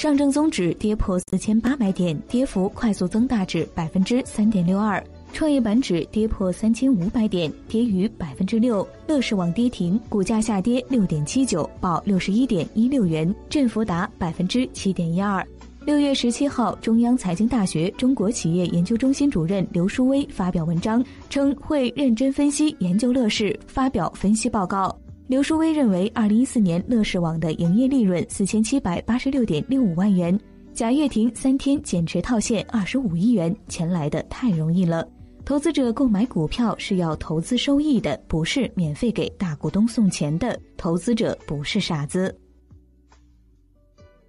上证综指跌破四千八百点，跌幅快速增大至百分之三点六二。创业板指跌破三千五百点，跌逾百分之六。乐视网跌停，股价下跌六点七九，报六十一点一六元，振幅达百分之七点一二。六月十七号，中央财经大学中国企业研究中心主任刘书威发表文章，称会认真分析研究乐视，发表分析报告。刘书威认为，二零一四年乐视网的营业利润四千七百八十六点六五万元，贾跃亭三天减持套现二十五亿元，钱来的太容易了。投资者购买股票是要投资收益的，不是免费给大股东送钱的。投资者不是傻子。